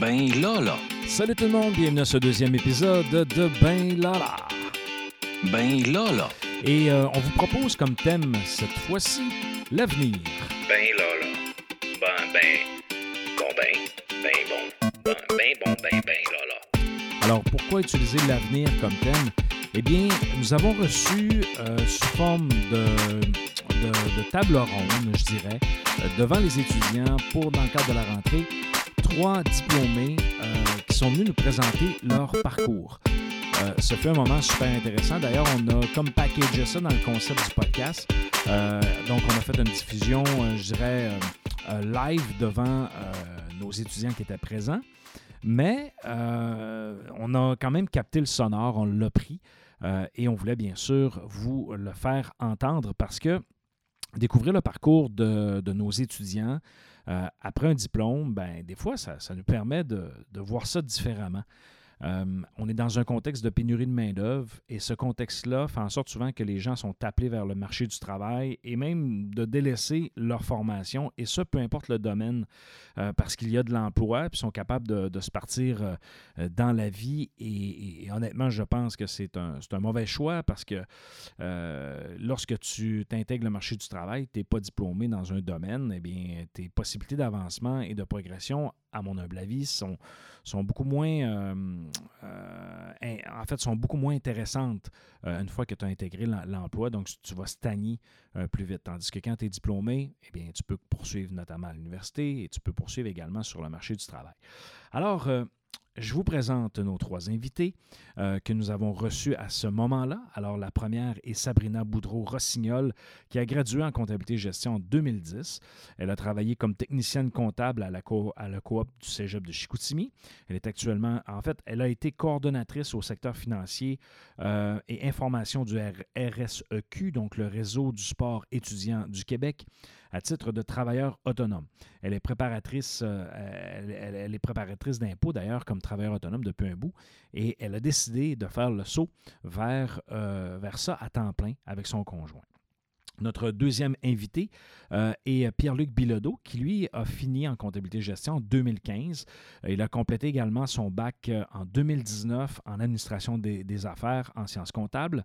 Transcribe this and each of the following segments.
Ben Lala. Salut tout le monde, bienvenue à ce deuxième épisode de Ben Lala. Ben Lala. Et euh, on vous propose comme thème cette fois-ci l'avenir. Ben Lala. Ben, ben, bon, ben, ben, bon, ben, ben, bon, ben, ben, Lala. Alors pourquoi utiliser l'avenir comme thème? Eh bien, nous avons reçu euh, sous forme de, de, de table ronde, je dirais, euh, devant les étudiants pour, dans le cadre de la rentrée, trois diplômés euh, qui sont venus nous présenter leur parcours. Euh, ce fut un moment super intéressant. D'ailleurs, on a comme packagé ça dans le concept du podcast. Euh, donc, on a fait une diffusion, euh, je dirais, live devant nos étudiants qui étaient présents. Mais on a quand même capté le sonore, on l'a pris. et on voulait bien sûr vous le faire entendre parce que découvrir le parcours de, nos étudiants après un diplôme, ben, des fois, ça, ça nous permet de, de voir ça différemment. Euh, on est dans un contexte de pénurie de main-d'œuvre et ce contexte-là fait en sorte souvent que les gens sont appelés vers le marché du travail et même de délaisser leur formation, et ça, peu importe le domaine, euh, parce qu'il y a de l'emploi, puis sont capables de, se partir euh, dans la vie. Et, honnêtement, je pense que c'est un, un mauvais choix parce que lorsque tu t'intègres le marché du travail, tu n'es pas diplômé dans un domaine, eh bien, tes possibilités d'avancement et de progression, à mon humble avis, sont, sont beaucoup moins, euh, euh, en fait, sont beaucoup moins intéressantes euh, une fois que tu as intégré l'em- l'emploi. Donc, tu vas stagner plus vite. Tandis que quand tu es diplômé, eh bien, tu peux poursuivre notamment à l'université et tu peux poursuivre également sur le marché du travail. Alors, je vous présente nos trois invités euh, que nous avons reçus à ce moment-là. Alors, la première est Sabrina Boudreau-Rossignol, qui a gradué en comptabilité et gestion en 2010. Elle a travaillé comme technicienne comptable à la, coop du cégep de Chicoutimi. Elle est actuellement, en fait, elle a été coordonnatrice au secteur financier euh, et information du RSEQ, donc le réseau du sport étudiant du Québec, à titre de travailleur autonome. Elle est préparatrice, euh, elle- elle est préparatrice d'impôts d'ailleurs comme travailleur autonome depuis un bout, et elle a décidé de faire le saut vers, euh, vers ça à temps plein avec son conjoint. Notre deuxième invité euh, est Pierre-Luc Bilodeau, qui lui a fini en comptabilité gestion en 2015. Euh, Il a complété également son bac euh, en 2019 en administration des, affaires en sciences comptables.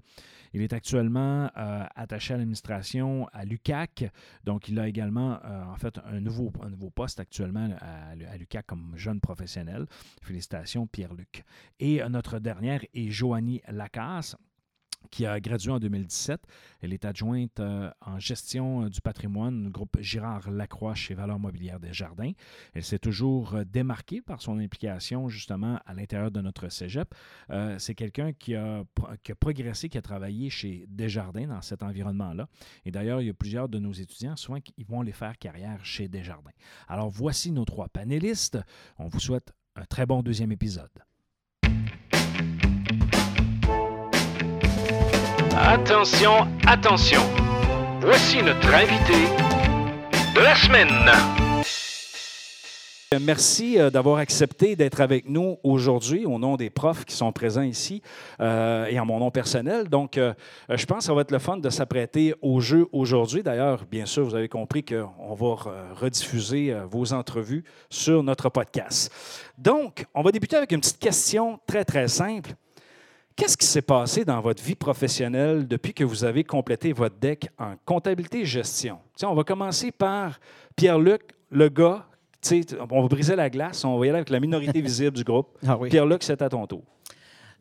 Il est actuellement attaché à l'administration à l'UCAC. Donc, il a également, en fait, un nouveau, poste actuellement à, à l'UCAC comme jeune professionnel. Félicitations, Pierre-Luc. Et notre dernière est Joanie Lacasse qui a gradué en 2017. Elle est adjointe euh, en gestion euh, du patrimoine du groupe Girard Lacroix chez Valeurs Mobilières des Jardins. Elle s'est toujours euh, démarquée par son implication justement à l'intérieur de notre cégep. C'est quelqu'un qui a, qui a progressé, qui a travaillé chez Desjardins dans cet environnement-là. Et d'ailleurs, il y a plusieurs de nos étudiants, souvent, qui vont aller faire carrière chez Desjardins. Alors, voici nos trois panélistes. On vous souhaite un très bon deuxième épisode. Attention, attention. Voici notre invité de la semaine. Merci euh, d'avoir accepté d'être avec nous aujourd'hui au nom des profs qui sont présents ici euh, et en mon nom personnel. Donc, euh, je pense que ça va être le fun de s'apprêter au jeu aujourd'hui. D'ailleurs, bien sûr, vous avez compris qu'on va re- rediffuser vos entrevues sur notre podcast. Donc, on va débuter avec une petite question très, très simple. Qu'est-ce qui s'est passé dans votre vie professionnelle depuis que vous avez complété votre deck en comptabilité et gestion? On va commencer par Pierre-Luc, le gars. On va briser la glace, on va y aller avec la minorité visible du groupe. Ah oui. Pierre-Luc, c'est à ton tour.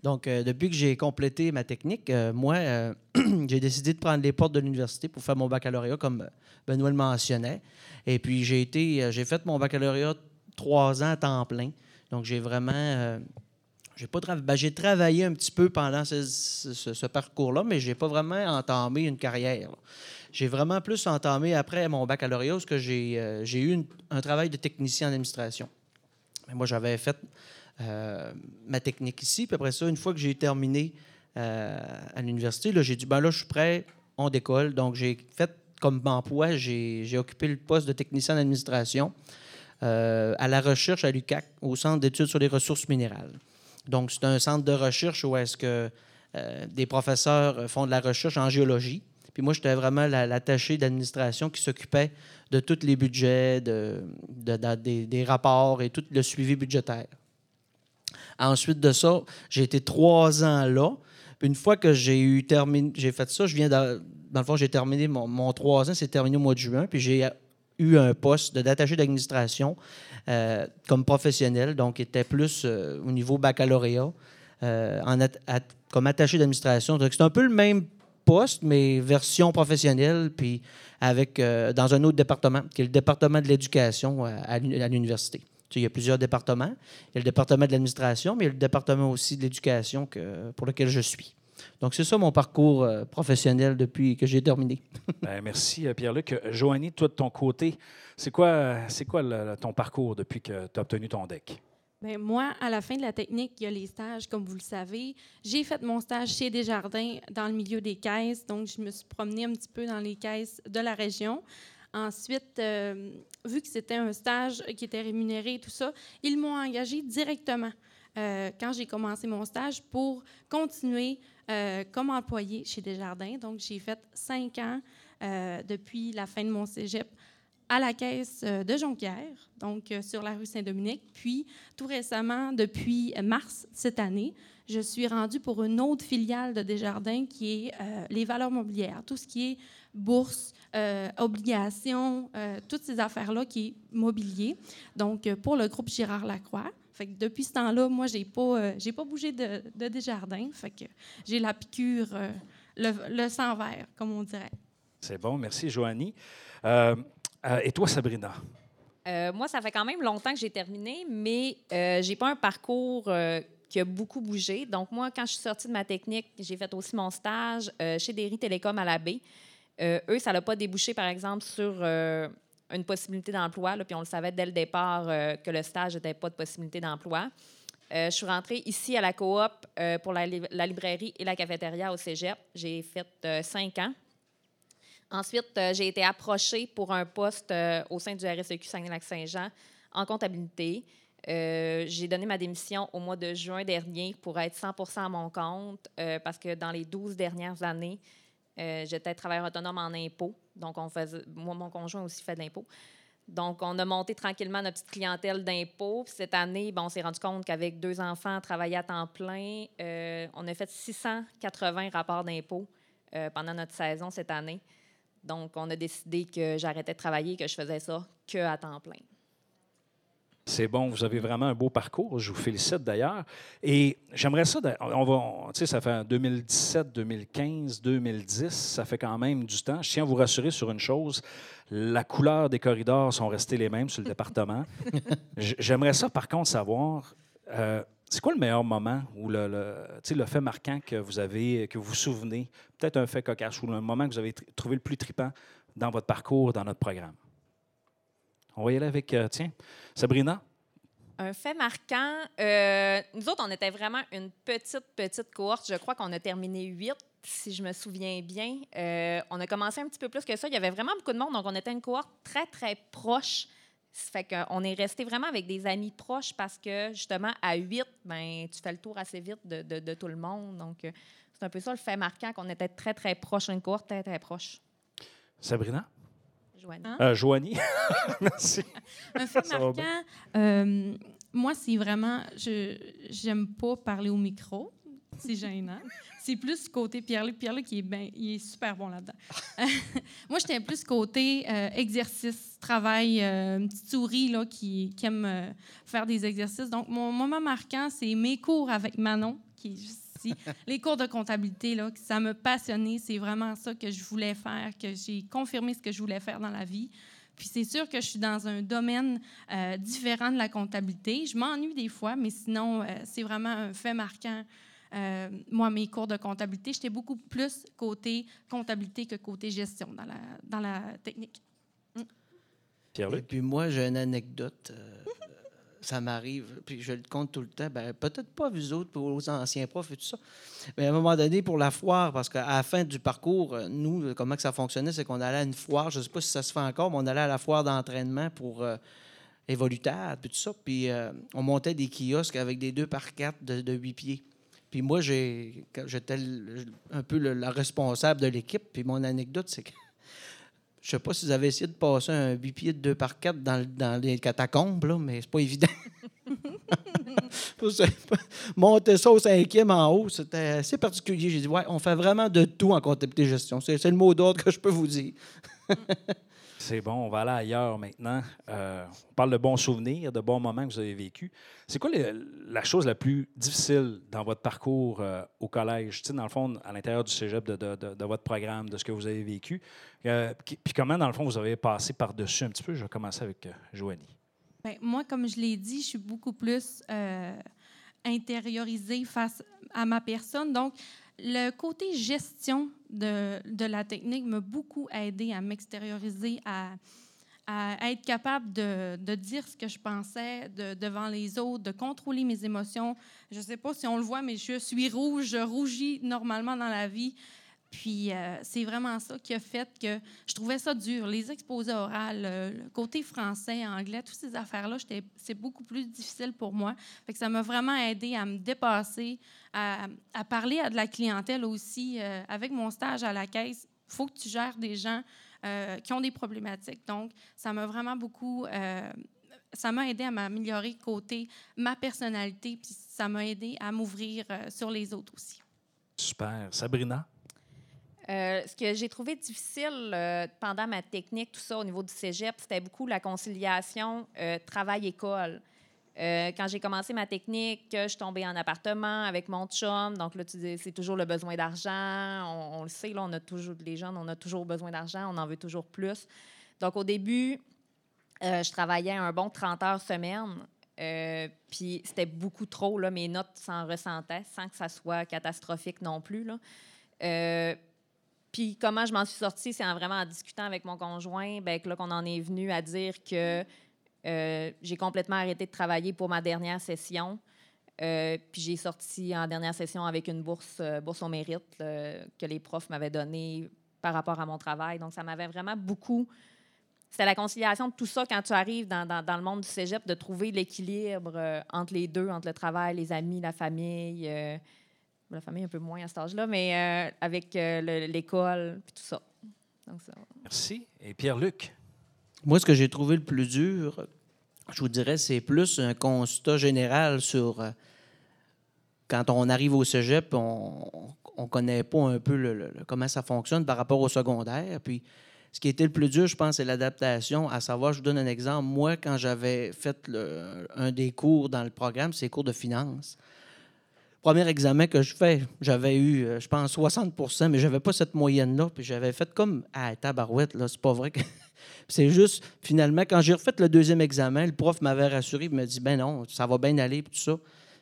Donc, euh, depuis que j'ai complété ma technique, euh, moi, euh, j'ai décidé de prendre les portes de l'université pour faire mon baccalauréat, comme Benoît le mentionnait. Et puis, j'ai été, j'ai fait mon baccalauréat trois ans à temps plein. Donc, j'ai vraiment, ben, j'ai travaillé un petit peu pendant ce, parcours-là, mais j'ai pas vraiment entamé une carrière. J'ai vraiment plus entamé après mon baccalauréat, parce que j'ai, euh, eu un travail de technicien en administration. Mais moi, j'avais fait euh, ma technique ici. Puis après ça, une fois que j'ai terminé euh, à l'université, j'ai dit, ben là, je suis prêt, on décolle. Donc, j'ai fait comme emploi, j'ai j'ai occupé le poste de technicien en administration à la recherche à l'UCAC, au Centre d'études sur les ressources minérales. Donc, c'est un centre de recherche où est-ce que euh, des professeurs font de la recherche en géologie. Puis moi, j'étais vraiment la- l'attaché d'administration qui s'occupait de tous les budgets, de, de- de- des, rapports et tout le suivi budgétaire. Ensuite de ça, j'ai été trois ans là. Une fois que j'ai eu terminé, j'ai fait ça, je viens de- dans le fond, j'ai terminé mon, mon trois ans, c'est terminé au mois de juin, puis j'ai eu un poste de- d'attaché d'administration euh, comme professionnel, donc était plus euh, au niveau baccalauréat, euh, en comme attaché d'administration. Donc c'est un peu le même poste, mais version professionnelle, puis avec dans un autre département, qui est le département de l'éducation à l'uni- à l'université. Tu sais, il y a plusieurs départements. Il y a le département de l'administration, mais il y a le département aussi de l'éducation pour lequel je suis. Donc, c'est ça mon parcours euh, professionnel depuis que j'ai terminé. Ben, merci, euh, Pierre-Luc. Euh, Joanie, toi, de ton côté, c'est quoi, c'est quoi le- ton parcours depuis que tu as obtenu ton deck? Bien, moi, à la fin de la technique, il y a les stages, comme vous le savez. J'ai fait mon stage chez Desjardins dans le milieu des caisses, donc je me suis promenée un petit peu dans les caisses de la région. Ensuite, euh, vu que c'était un stage qui était rémunéré et tout ça, ils m'ont engagé directement euh, quand j'ai commencé mon stage pour continuer euh, comme employé chez Desjardins. Donc, j'ai fait cinq ans euh, depuis la fin de mon cégep à la caisse de Jonquière, donc sur la rue Saint-Dominique. Puis, tout récemment, depuis mars cette année, je suis rendue pour une autre filiale de Desjardins qui est les valeurs mobilières, tout ce qui est bourse, euh, obligations, toutes ces affaires-là qui est mobilier. Donc, pour le groupe Girard Lacroix. Fait que depuis ce temps-là, moi, j'ai pas, euh, j'ai pas bougé de, de Desjardins. Fait que j'ai la piqûre, euh, le, le sang vert, comme on dirait. C'est bon, merci, Joanie. Euh, euh, et toi, Sabrina? Euh, moi, ça fait quand même longtemps que j'ai terminé, mais euh, j'ai pas un parcours euh, qui a beaucoup bougé. Donc, moi, quand je suis sortie de ma technique, j'ai fait aussi mon stage euh, chez Derry Télécom à la baie. Euh, eux, ça n'a pas débouché, par exemple, sur euh, une possibilité d'emploi. Puis on le savait dès le départ euh, que le stage n'était pas de possibilité d'emploi. Euh, je suis rentrée ici à la coop euh, pour la, li- la librairie et la cafétéria au cégep. J'ai fait cinq ans. Ensuite, j'ai été approchée pour un poste au sein du RSEQ Saguenay-Lac-Saint-Jean en comptabilité. J'ai donné ma démission au mois de juin dernier pour être 100 à mon compte parce que dans les 12 dernières années, j'étais travailleur autonome en impôts. Donc, on faisait, mon conjoint aussi fait de l'impôt. Donc, on a monté tranquillement notre petite clientèle d'impôts. Cette année, bon, on s'est rendu compte qu'avec deux enfants travailler à temps plein, euh, on a fait 680 rapports d'impôts euh, pendant notre saison cette année. Donc, on a décidé que j'arrêtais de travailler, que je faisais ça que à temps plein. C'est bon, vous avez vraiment un beau parcours. Je vous félicite d'ailleurs. Et j'aimerais ça, on va, on- tu sais, ça fait 2017, 2015, 2010, ça fait quand même du temps. Je tiens à vous rassurer sur une chose la couleur des corridors sont restés les mêmes sur le département. J'aimerais ça, par contre, savoir. euh, c'est quoi le meilleur moment ou le, le, fait marquant que vous avez, que vous vous souvenez, peut-être un fait cocasse ou le moment que vous avez tr- trouvé le plus tripant dans votre parcours, dans notre programme? On va y aller avec, euh, tiens, Sabrina. Un fait marquant, euh, nous autres, on était vraiment une petite, petite cohorte. Je crois qu'on a terminé huit, si je me souviens bien. Euh, on a commencé un petit peu plus que ça. Il y avait vraiment beaucoup de monde, donc on était une cohorte très, très proche. Ça fait qu'on est resté vraiment avec des amis proches parce que, justement, à huit, ben, tu fais le tour assez vite de, de- de tout le monde. Donc, c'est un peu ça le fait marquant, qu'on était très, très proche, une cohorte très, très proche. Sabrina? Joanie. Hein? Euh, Joanie? Merci. Un fait marquant, euh, moi, c'est vraiment. Je j'aime pas parler au micro. C'est gênant. C'est plus côté Pierre-Luc. Pierre-Luc, il, est ben- il est super bon là-dedans. moi, j'étais plus côté euh, exercice, travail, euh, une petite souris là, qui, qui aime euh, faire des exercices. Donc, mon moment marquant, c'est mes cours avec Manon, qui est juste Les cours de comptabilité, là, ça me passionnait. C'est vraiment ça que je voulais faire, que j'ai confirmé ce que je voulais faire dans la vie. Puis c'est sûr que je suis dans un domaine euh, différent de la comptabilité. Je m'ennuie des fois, mais sinon, euh, c'est vraiment un fait marquant. Euh, moi, mes cours de comptabilité, j'étais beaucoup plus côté comptabilité que côté gestion dans la, dans la technique. Et Pierre-Luc? puis moi, j'ai une anecdote. Ça m'arrive, puis je le compte tout le temps. Ben, peut-être pas vous autres, pour aux anciens profs et tout ça. Mais à un moment donné, pour la foire, parce qu'à la fin du parcours, euh, nous, euh, comment que ça fonctionnait, c'est qu'on allait à une foire, je ne sais pas si ça se fait encore, mais on allait à la foire d'entraînement pour euh, Évoluteur, puis tout ça. Puis euh, on montait des kiosques avec des 2 par 4 de, de 8 pieds. Puis moi, j'étais un peu le- la responsable de l'équipe. Puis mon anecdote, c'est que je sais pas si vous avez essayé de passer un bipied de 2 par 4 dans, dans les catacombes, là, mais c'est pas évident. Monter ça au cinquième en haut, c'était assez particulier. J'ai dit, ouais, on fait vraiment de tout en comptabilité gestion. C'est, c'est le mot d'ordre que je peux vous dire. C'est bon, on va aller ailleurs maintenant. Euh, on parle de bons souvenirs, de bons moments que vous avez vécus. C'est quoi la chose la plus difficile dans votre parcours euh, au collège? Tu sais, dans le fond, à l'intérieur du cégep, de, votre programme, de ce que vous avez vécu. Euh, puis comment, dans le fond, vous avez passé par-dessus un petit peu? Je vais commencer avec Joanie. Ben, moi, comme je l'ai dit, je suis beaucoup plus intériorisée face à ma personne. Donc, le côté gestion de, de la technique m'a beaucoup aidé à m'extérioriser, à, à être capable de, de dire ce que je pensais de- devant les autres, de contrôler mes émotions. Je ne sais pas si on le voit, mais je suis rouge, je rougis normalement dans la vie. Puis euh, c'est vraiment ça qui a fait que je trouvais ça dur. Les exposés orales, euh, le côté français, anglais, toutes ces affaires-là, c'est beaucoup plus difficile pour moi. Fait ça m'a vraiment aidé à me dépasser, à, parler à de la clientèle aussi. Euh, avec mon stage à la caisse, il faut que tu gères des gens qui ont des problématiques. Donc, ça m'a vraiment beaucoup... ça m'a aidé à m'améliorer côté ma personnalité, puis ça m'a aidé à m'ouvrir sur les autres aussi. Super. Sabrina? Euh, ce que j'ai trouvé difficile euh, pendant ma technique, tout ça au niveau du cégep, c'était beaucoup la conciliation euh, travail-école. Quand j'ai commencé ma technique, que je tombée en appartement avec mon chum. Donc là, c'est toujours le besoin d'argent. On, le sait, là, on a toujours, les jeunes, on a toujours besoin d'argent, on en veut toujours plus. Donc au début, je travaillais un bon 30 heures semaine. Puis c'était beaucoup trop, mes notes s'en ressentaient sans que ça soit catastrophique non plus. Puis comment je m'en suis sortie, c'est en vraiment en discutant avec mon conjoint, ben, que là qu'on en est venu à dire que euh, j'ai complètement arrêté de travailler pour ma dernière session. Euh, puis j'ai sorti en dernière session avec une bourse, euh, bourse au mérite que les profs m'avaient donnée par rapport à mon travail. Donc ça m'avait vraiment beaucoup. C'était la conciliation de tout ça quand tu arrives dans, dans- dans le monde du cégep, de trouver l'équilibre entre les deux, entre le travail, les amis, la famille. La famille un peu moins à cet âge-là, mais euh, avec euh, le- l'école, puis tout ça. Donc, ça. Merci. Et Pierre-Luc? Moi, ce que j'ai trouvé le plus dur, je vous dirais, c'est plus un constat général sur euh, quand on arrive au cégep, on ne connaît pas un peu le- le- le- comment ça fonctionne par rapport au secondaire. Puis, ce qui était le plus dur, je pense, c'est l'adaptation. À savoir, je vous donne un exemple. Moi, quand j'avais fait le- un des cours dans le programme, c'est les cours de finance. Premier examen que je fais, j'avais eu, euh, je pense, 60% mais je n'avais pas cette moyenne-là. Puis j'avais fait comme, ah, tabarouette, là, c'est pas vrai que. c'est juste, finalement, quand j'ai refait le deuxième examen, le prof m'avait rassuré, il m'a dit, ben non, ça va bien aller, puis tout ça.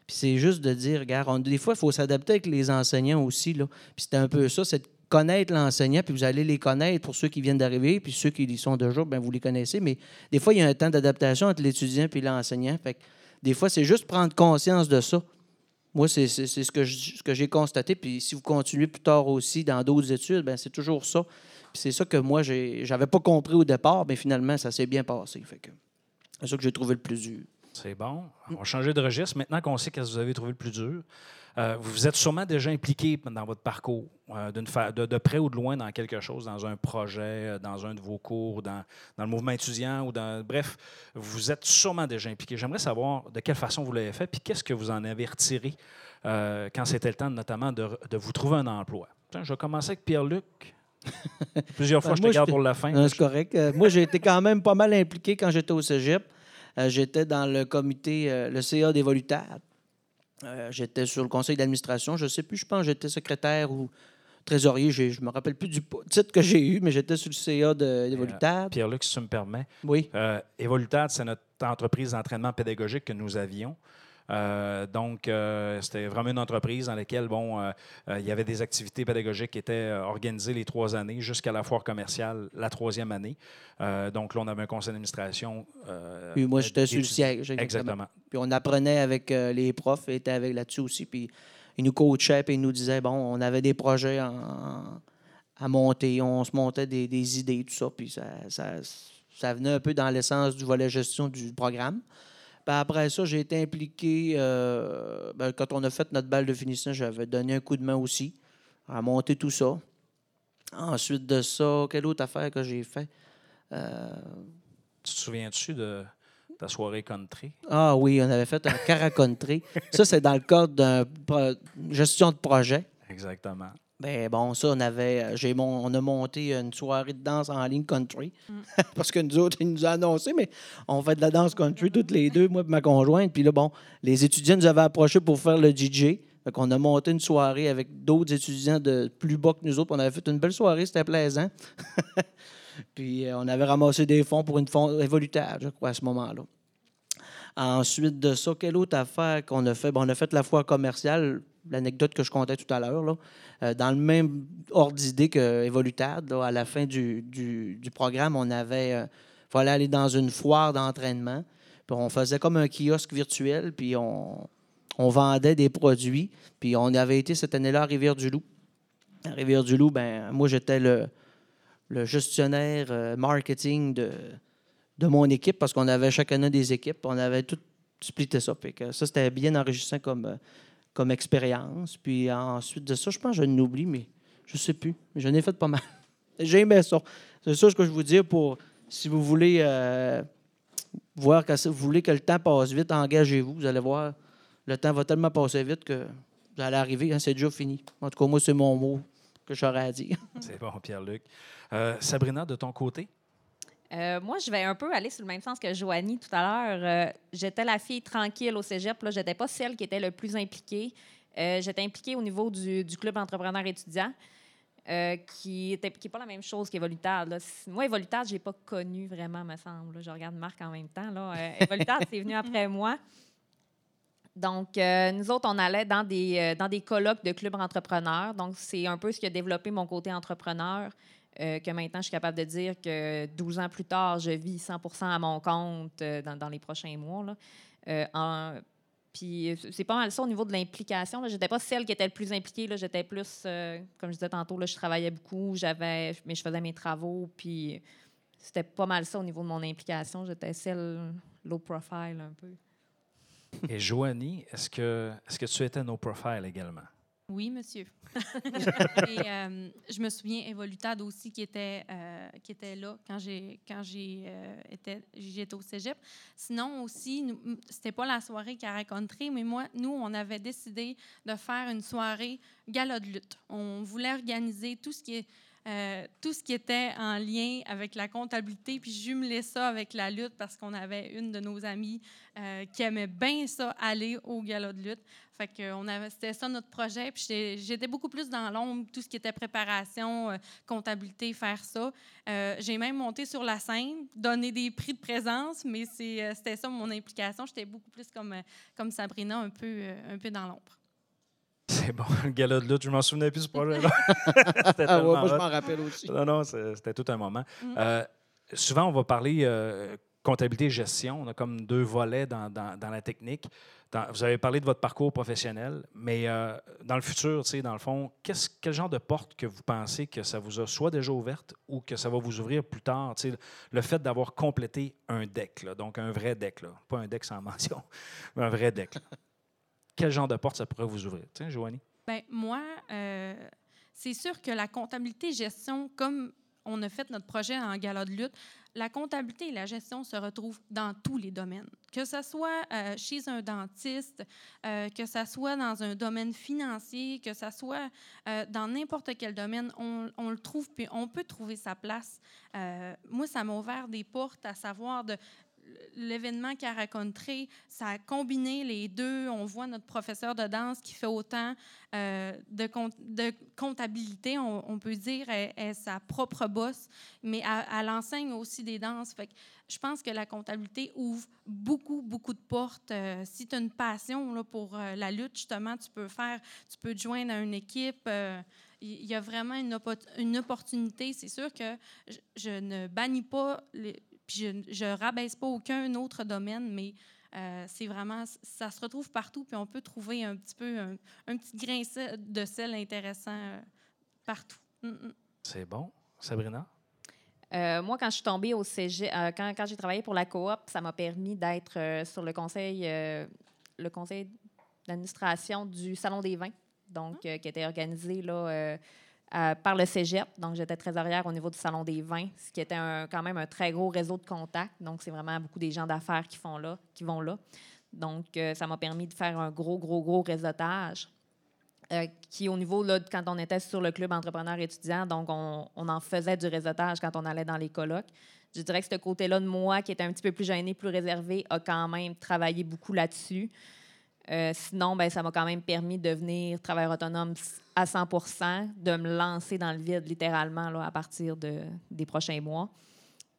Puis c'est juste de dire, regarde, des fois, il faut s'adapter avec les enseignants aussi, là. Puis c'était un peu ça, c'est de connaître l'enseignant, puis vous allez les connaître pour ceux qui viennent d'arriver, puis ceux qui y sont déjà, ben vous les connaissez. Mais des fois, il y a un temps d'adaptation entre l'étudiant et l'enseignant. Fait que des fois, c'est juste prendre conscience de ça. Moi, c'est ce que j'ai constaté. Puis si vous continuez plus tard aussi dans d'autres études, ben c'est toujours ça. C'est ça que moi, j'avais pas compris au départ, mais finalement, ça s'est bien passé. Que c'est ça que j'ai trouvé le plus dur. C'est bon. On va changer de registre. Maintenant qu'on sait qu'est-ce que vous avez trouvé le plus dur, euh, vous vous êtes sûrement déjà impliqué dans votre parcours, euh, de, de près ou de loin dans quelque chose, dans un projet, euh, dans un de vos cours, dans, dans le mouvement étudiant ou dans. Bref, vous êtes sûrement déjà impliqué. J'aimerais savoir de quelle façon vous l'avez fait, puis qu'est-ce que vous en avez retiré euh, quand c'était le temps, notamment, de, de vous trouver un emploi. Tiens, je vais commencer avec Pierre-Luc. Plusieurs fois, Ben, je te garde pour la fin. C'est correct. Moi, j'ai été quand même pas mal impliqué quand j'étais au cégep. Euh, j'étais dans le comité, euh, le CA des volutaires. Euh, j'étais sur le conseil d'administration. Je ne sais plus, je pense que j'étais secrétaire ou trésorier. Je ne me rappelle plus du titre que j'ai eu, mais j'étais sur le CA Euh, volutaires. Pierre-Luc, si tu me permets. Oui. Euh, c'est notre entreprise d'entraînement pédagogique que nous avions. Euh, donc, euh, c'était vraiment une entreprise dans laquelle, bon, euh, il y avait des activités pédagogiques qui étaient organisées les trois années jusqu'à la foire commerciale la troisième année. Donc, là, on avait un conseil d'administration. Puis moi, j'étais sur le siège. Exactement. Puis on apprenait avec les profs, étaient avec là-dessus aussi. Puis ils nous coachaient, puis ils nous disaient, bon, on avait des projets en- à monter, on se montait des, des idées, tout ça. Puis ça, ça, ça venait un peu dans l'essence du volet gestion du programme. Puis après ça, j'ai été impliqué. euh, ben, quand on a fait notre balle de finissant, j'avais donné un coup de main aussi à monter tout ça. Ensuite de ça, quelle autre affaire que j'ai fait? Euh, Tu te souviens-tu de ta soirée country? Ah oui, on avait fait un caracontry. ça, c'est dans le cadre d'une gestion de projet. Exactement. Ben bon, ça, on avait, euh, j'ai mon, on a monté une soirée de danse en ligne country. Parce que nous autres, ils nous ont annoncé, mais on fait de la danse country toutes les deux, moi et ma conjointe. Puis là, bon, les étudiants nous avaient approchés pour faire le DJ. Fait qu'on a monté une soirée avec d'autres étudiants de plus bas que nous autres. On avait fait une belle soirée, c'était plaisant. Puis euh, on avait ramassé des fonds pour une fond évolutage, je crois, à ce moment-là. Ensuite de ça, quelle autre affaire qu'on a fait? Bon, on a fait la foire commerciale, l'anecdote que je comptais tout à l'heure, euh, dans le même ordre d'idée que Evolutad. là, à la fin du, du- programme, on avait. euh, fallait aller dans une foire d'entraînement. Puis on faisait comme un kiosque virtuel, puis on, on vendait des produits. Puis on avait été cette année-là à Rivière-du-Loup. À Rivière-du-Loup, ben, moi, j'étais le, le gestionnaire euh, marketing de, de mon équipe parce qu'on avait chacun des équipes. On avait tout splitté ça. Que ça, c'était bien enrichissant comme, euh, comme expérience. Puis ensuite de ça, je pense que je n'oublie, mais je ne sais plus. J'en ai fait pas mal. J'ai aimé ça. C'est ça ce que je vous dire pour si vous voulez euh, voir que ça- vous voulez que le temps passe vite, engagez-vous. Vous allez voir, le temps va tellement passer vite que vous allez arriver, hein, c'est déjà fini. En tout cas, moi, c'est mon mot que j'aurais à dire. C'est bon, Pierre-Luc. Euh, Sabrina, de ton côté? Euh, moi, je vais un peu aller sur le même sens que Joanie tout à l'heure. Euh, j'étais la fille tranquille au cégep. Je n'étais pas celle qui était le plus impliquée. Euh, j'étais impliquée au niveau du, club entrepreneur étudiant, qui n'est pas la même chose. C- Moi, Evolutad, je n'ai pas connu vraiment, me semble. Je regarde Marc en même temps. Là. Evolutad, c'est venu après moi. Donc, nous autres, on allait dans des, dans des colloques de clubs entrepreneurs. Donc, c'est un peu ce qui a développé mon côté entrepreneur, euh, que maintenant, je suis capable de dire que 12 ans plus tard, je vis 100 à mon compte euh, dans, les prochains mois. Euh, puis, c'est pas mal ça au niveau de l'implication. Je n'étais pas celle qui était le plus impliquée. J'étais plus, comme je disais tantôt, je travaillais beaucoup, j'avais, mais je faisais mes travaux. Puis, c'était pas mal ça au niveau de mon implication. J'étais celle low profile un peu. Et Joanie, est-ce que, est que tu étais no profile également? Oui, monsieur. Et euh, je me souviens Evolutad aussi qui était, euh, qui était là quand j'ai quand j'ai euh, été j'étais au cégep. Sinon aussi, nous- c'était pas la soirée Cara Country, mais moi, nous, on avait décidé de faire une soirée gala de lutte. On voulait organiser tout ce qui est euh, tout ce qui était en lien avec la comptabilité, puis jumeler ça avec la lutte parce qu'on avait une de nos amies euh, qui aimait bien ça, aller au gala de lutte. Fait que c'était ça notre projet. Puis j'étais, beaucoup plus dans l'ombre, tout ce qui était préparation, euh, comptabilité, faire ça. J'ai même monté sur la scène, donné des prix de présence, mais c'était ça mon implication. J'étais beaucoup plus comme, comme Sabrina, un peu, un peu dans l'ombre. C'est bon, le gala de lutte, je m'en souvenais plus ce projet-là. C'était Ah ouais, moi, je m'en rappelle aussi. Non, non, c'était tout un moment. Mm. Euh, souvent, on va parler euh, comptabilité et gestion. On a comme deux volets dans, dans- dans la technique. Dans- vous avez parlé de votre parcours professionnel, mais euh, dans le futur, dans le fond, quel genre de porte que vous pensez que ça vous a soit déjà ouverte ou que ça va vous ouvrir plus tard? le fait d'avoir complété un deck, là, donc un vrai deck, là, pas un deck sans mention, mais un vrai deck. Quel genre de porte ça pourrait vous ouvrir? Tiens, Joanie? Ben, moi, euh, c'est sûr que la comptabilité gestion, comme on a fait notre projet en gala de lutte, la comptabilité et la gestion se retrouvent dans tous les domaines. Que ce soit euh, chez un dentiste, euh, que ce soit dans un domaine financier, que ce soit dans n'importe quel domaine, on, le trouve, puis on peut trouver sa place. Moi, ça m'a ouvert des portes à savoir de l'événement Cara Country, ça a combiné les deux. On voit notre professeur de danse qui fait autant euh, de, com- de comptabilité, on, peut dire, elle est sa propre boss, mais elle, elle enseigne aussi des danses. Je pense que la comptabilité ouvre beaucoup, beaucoup de portes. Euh, si tu as une passion pour euh, la lutte, justement, tu peux faire, tu peux te joindre à une équipe. il y a vraiment une, une opportunité. C'est sûr que je ne bannis pas, les- puis je, je rabaisse pas aucun autre domaine, mais euh, c'est vraiment, ça se retrouve partout, puis on peut trouver un petit peu un, un petit grain de sel intéressant euh, partout. Mm, mm. C'est bon. Sabrina? Euh, moi, quand je suis tombée au euh, quand, quand j'ai travaillé pour la coop, ça m'a permis d'être euh, sur le conseil, euh, le conseil d'administration du Salon des vins, donc euh, qui était organisé là, euh, par le cégep. Donc, j'étais trésorière au niveau du Salon des vins, ce qui était quand même un très gros réseau de contacts. Donc, c'est vraiment beaucoup des gens d'affaires qui, font là, qui vont là. Donc, euh, ça m'a permis de faire un gros, gros, gros réseautage. euh, qui, au niveau, là, quand on était sur le club entrepreneur étudiant, donc on, on en faisait du réseautage quand on allait dans les colloques. Je dirais que ce côté-là de moi, qui était un petit peu plus gêné, plus réservé, a quand même travaillé beaucoup là-dessus. Euh, sinon, ben, ça m'a quand même permis de devenir travailleur autonome à 100 de me lancer dans le vide littéralement là, à partir de, des prochains mois.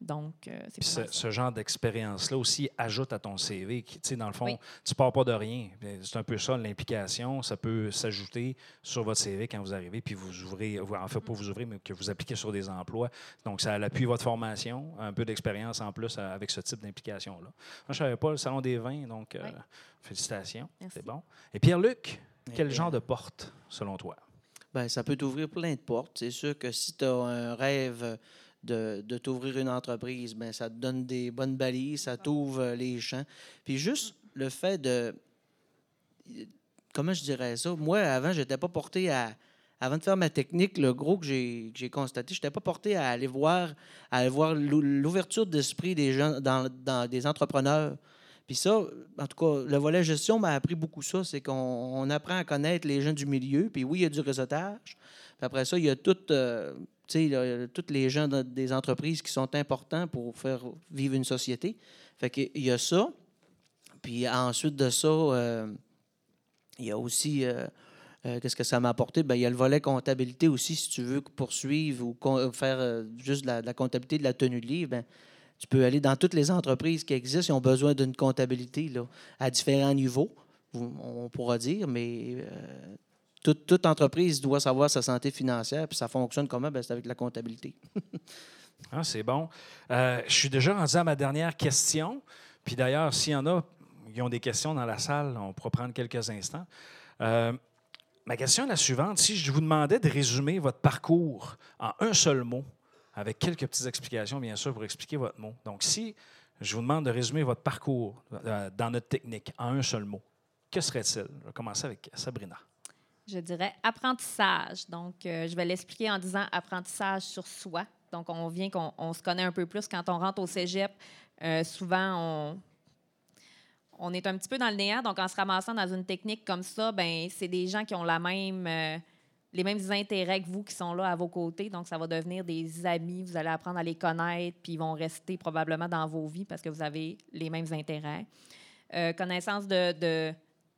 Donc, euh, c'est ce, ce genre d'expérience-là aussi ajoute à ton CV. qui, tu sais, dans le fond, Oui. tu pars pas de rien. C'est un peu ça, l'implication. Ça peut s'ajouter sur votre CV quand vous arrivez, puis vous ouvrez, vous- en fait, pas vous ouvrez, mais que vous appliquez sur des emplois. Donc, ça appuie votre formation, un peu d'expérience en plus euh, avec ce type d'implication-là. Moi, je ne savais pas le Salon des vins, donc euh, félicitations. Merci. C'est bon. Et Pierre-Luc, quel genre bien, de porte, selon toi? Ben, ça peut t'ouvrir plein de portes. C'est sûr que si tu as un rêve de, t'ouvrir une entreprise, ben, ça te donne des bonnes balises, ça t'ouvre euh, les champs. Puis juste le fait de. Comment je dirais ça? Moi, avant, je n'étais pas porté à. Avant de faire ma technique, le gros que j'ai constaté, je n'étais pas porté à aller voir, à voir l'ou- l'ouverture d'esprit des gens dans des entrepreneurs. Puis ça, en tout cas, le volet gestion m'a appris beaucoup ça. C'est qu'on on apprend à connaître les gens du milieu. Puis oui, il y a du réseautage. Puis après ça, il y a tout, euh, les gens des entreprises qui sont importants pour faire vivre une société. Fait qu'il y a ça. Puis ensuite de ça, euh, il y a aussi, euh, qu'est-ce que ça m'a apporté? Bien, il y a le volet comptabilité aussi, si tu veux poursuivre ou faire juste de la, de la comptabilité, de la tenue de livre, ben, tu peux aller dans toutes les entreprises qui existent, ils ont besoin d'une comptabilité là, à différents niveaux, on pourra dire, mais euh, toute, toute entreprise doit savoir sa santé financière, puis ça fonctionne comment? Ben, c'est avec la comptabilité. Ah, c'est bon. Euh, je suis déjà rendu à ma dernière question. Puis d'ailleurs, s'il y en a qui ont des questions dans la salle, on pourra prendre quelques instants. Euh, ma question est la suivante. Si je vous demandais de résumer votre parcours en un seul mot, avec quelques petites explications, bien sûr, pour expliquer votre mot. Donc, si je vous demande de résumer votre parcours euh, dans notre technique en un seul mot, que serait-il? Je vais commencer avec Sabrina. Je dirais apprentissage. Donc, euh, je vais l'expliquer en disant apprentissage sur soi. Donc, on vient qu'on on se connaît un peu plus quand on rentre au cégep. euh, souvent, on, est un petit peu dans le néant. Donc, en se ramassant dans une technique comme ça, ben c'est des gens qui ont la même, les mêmes intérêts que vous qui sont là à vos côtés. Donc, ça va devenir des amis. Vous allez apprendre à les connaître, puis ils vont rester probablement dans vos vies parce que vous avez les mêmes intérêts. Euh, connaissance de, de-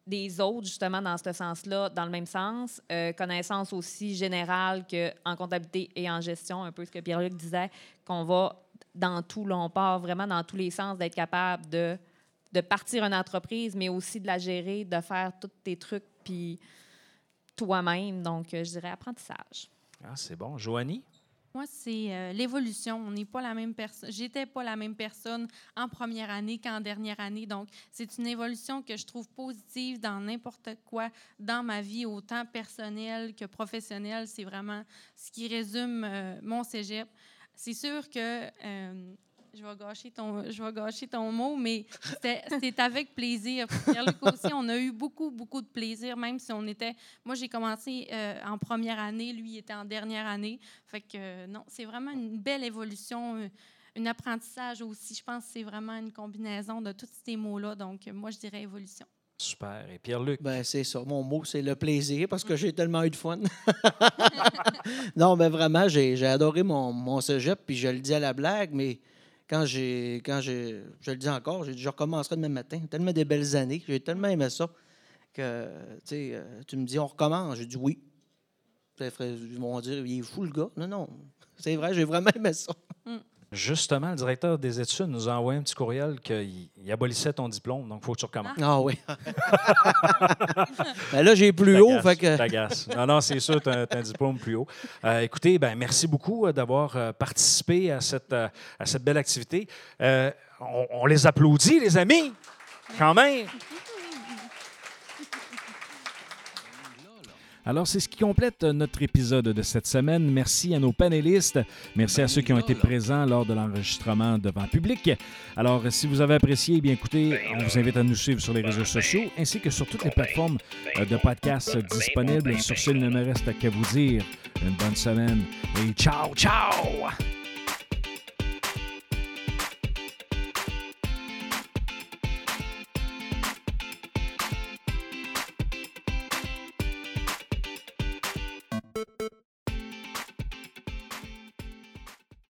des autres, justement, dans ce sens-là, dans le même sens. Euh, connaissance aussi générale qu'en comptabilité et en gestion, un peu ce que Pierre-Luc disait, qu'on va dans tout, là, on part vraiment dans tous les sens d'être capable de, de partir une entreprise, mais aussi de la gérer, de faire tous tes trucs, puis toi-même. Donc, euh, je dirais apprentissage. Ah, c'est bon. Joanie? Moi, c'est euh, l'évolution. On n'est pas la même personne. J'étais pas la même personne en première année qu'en dernière année. Donc, c'est une évolution que je trouve positive dans n'importe quoi dans ma vie, autant personnelle que professionnelle. C'est vraiment ce qui résume euh, mon cégep. C'est sûr que euh, je vais gâcher ton, je vais gâcher ton mot, mais c'était- c'est avec plaisir. Pierre-Luc aussi, on a eu beaucoup, beaucoup de plaisir, même si on était. Moi, j'ai commencé euh, en première année, lui il était en dernière année. Fait que euh, non, c'est vraiment une belle évolution, euh, un apprentissage aussi. Je pense que c'est vraiment une combinaison de tous ces mots-là. Donc, moi, je dirais évolution. Super. Et Pierre-Luc? Ben, c'est ça. Mon mot, c'est le plaisir parce que j'ai tellement eu de fun. non, mais vraiment, j'ai j'ai adoré mon, mon cégep, puis je le dis à la blague, mais quand j'ai. quand j'ai. Je le dis encore, j'ai dit je recommencerai demain matin. Tellement des belles années. J'ai tellement aimé ça que tu euh, tu me dis on recommence. J'ai dit oui. Ils vont dire il est fou le gars. Non, non. C'est vrai, j'ai vraiment aimé ça. Justement, le directeur des études nous a envoyé un petit courriel qu'il il abolissait ton diplôme, donc il faut que tu recommences. Ah oui. ben là, j'ai plus haut, fait que. t'agaces. Non, non, c'est sûr, tu as, un diplôme plus haut. Euh, écoutez, ben, merci beaucoup euh, d'avoir euh, participé à cette, à cette belle activité. Euh, on, on les applaudit, les amis, quand même. Alors, c'est ce qui complète notre épisode de cette semaine. Merci à nos panélistes. Merci à ceux qui ont été présents lors de l'enregistrement devant public. Alors, si vous avez apprécié, eh bien écoutez, on vous invite à nous suivre sur les réseaux sociaux ainsi que sur toutes les plateformes euh, de podcasts disponibles. Sur ce, il ne me reste qu'à vous dire une bonne semaine et ciao, ciao!